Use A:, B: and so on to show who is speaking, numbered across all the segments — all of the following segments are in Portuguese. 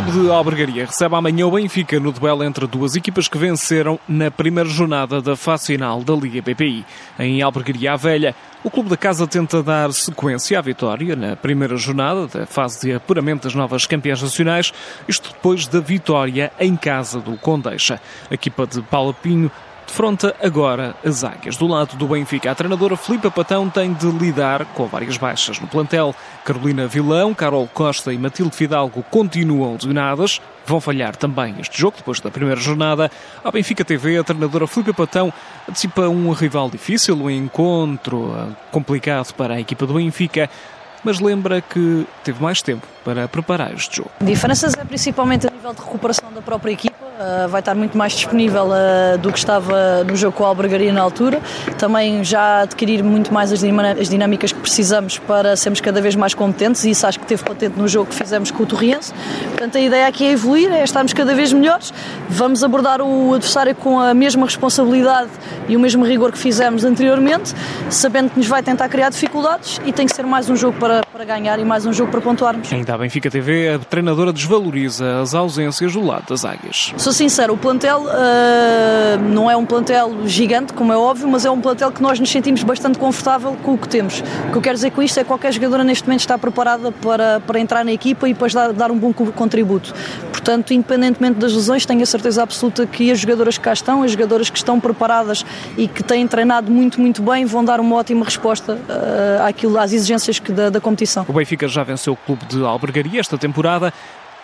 A: de Albergaria recebe amanhã o Benfica no duelo entre duas equipas que venceram na primeira jornada da fase final da Liga BPI. Em Albergaria Velha, o clube da casa tenta dar sequência à vitória na primeira jornada da fase de apuramento das novas campeãs nacionais, isto depois da vitória em casa do Condeixa. A equipa de Paulo Pinho defronta agora as águias. Do lado do Benfica, a treinadora Filipe Patão tem de lidar com várias baixas no plantel. Carolina Vilão, Carol Costa e Matilde Fidalgo continuam designadas. Vão falhar também este jogo depois da primeira jornada. A Benfica TV, a treinadora Filipe Patão antecipa um rival difícil, um encontro eh, complicado para a equipa do Benfica mas lembra que teve mais tempo para preparar este jogo.
B: Diferenças é principalmente a nível de recuperação da própria equipa, uh, vai estar muito mais disponível uh, do que estava no jogo com a Albergaria na altura. Também já adquirir muito mais as, as, dinâmicas que precisamos para sermos cada vez mais competentes e isso acho que teve patente no jogo que fizemos com o Torriense. Portanto, a ideia aqui é evoluir, é estarmos cada vez melhores. Vamos abordar o adversário com a mesma responsabilidade e o mesmo rigor que fizemos anteriormente, sabendo que nos vai tentar criar dificuldades e tem que ser mais um jogo para para, para ganhar e mais um jogo para pontuarmos.
A: Ainda a Benfica TV, a treinadora desvaloriza as ausências do lado das águias.
B: Sou sincero, o plantel uh, não é um plantel gigante, como é óbvio, mas é um plantel que nós nos sentimos bastante confortável com o que temos. O que eu quero dizer com isto é que qualquer jogadora neste momento está preparada para, para entrar na equipa e depois dar, dar um bom contributo. Portanto, independentemente das lesões, tenho a certeza absoluta que as jogadoras que cá estão, as jogadoras que estão preparadas e que têm treinado muito, muito bem, vão dar uma ótima resposta uh, àquilo, às exigências que da, da competição.
A: O Benfica já venceu o clube de Albergaria esta temporada,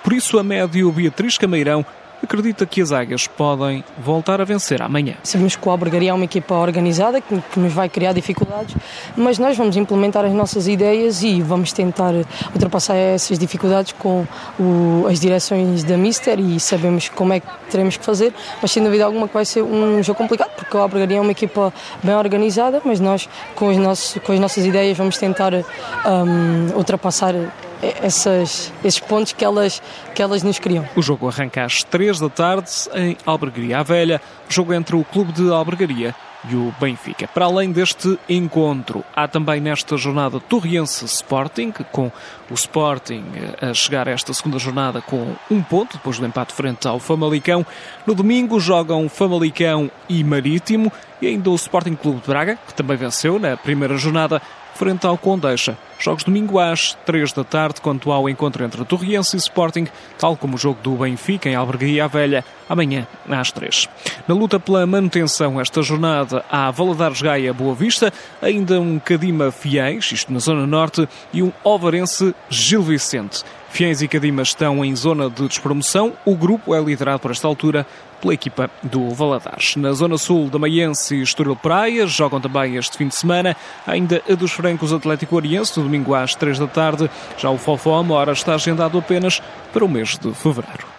A: por isso a médio Beatriz Cameirão acredita que as Águias podem voltar a vencer amanhã.
C: Sabemos que o Albergaria é uma equipa organizada que, que, nos vai criar dificuldades, mas nós vamos implementar as nossas ideias e vamos tentar ultrapassar essas dificuldades com o, as direções da Mister e sabemos como é que teremos que fazer, mas sem dúvida alguma que vai ser um jogo complicado porque o Albergaria é uma equipa bem organizada, mas nós com, os nossos, com as nossas ideias vamos tentar um, ultrapassar essas, esses pontos que elas, que elas nos criam.
A: O jogo arranca às 3 da tarde em Albergaria à Velha, jogo entre o Clube de Albergaria e o Benfica. Para além deste encontro, há também nesta jornada Torriense Sporting, com o Sporting a chegar a esta segunda jornada com um ponto, depois do empate frente ao Famalicão. No domingo jogam Famalicão e Marítimo, e ainda o Sporting Clube de Braga, que também venceu na primeira jornada, frente ao Condeixa. Jogos domingo às 3 da tarde, quanto ao encontro entre Torriense e Sporting, tal como o jogo do Benfica em Albergaria Velha, amanhã às 3. Na luta pela manutenção esta jornada, há Valadares Gaia Boa Vista, ainda um Cadima Fiéis, isto na Zona Norte, e um Ovarense Gil Vicente. Fiéis e Cadima estão em zona de despromoção. O grupo é liderado por esta altura pela equipa do Valadares. Na zona sul da Maiense e Estoril Praia jogam também este fim de semana ainda a dos Francos Atlético Oriense, no domingo às 3 da tarde. Já o Fofó Amora está agendado apenas para o mês de fevereiro.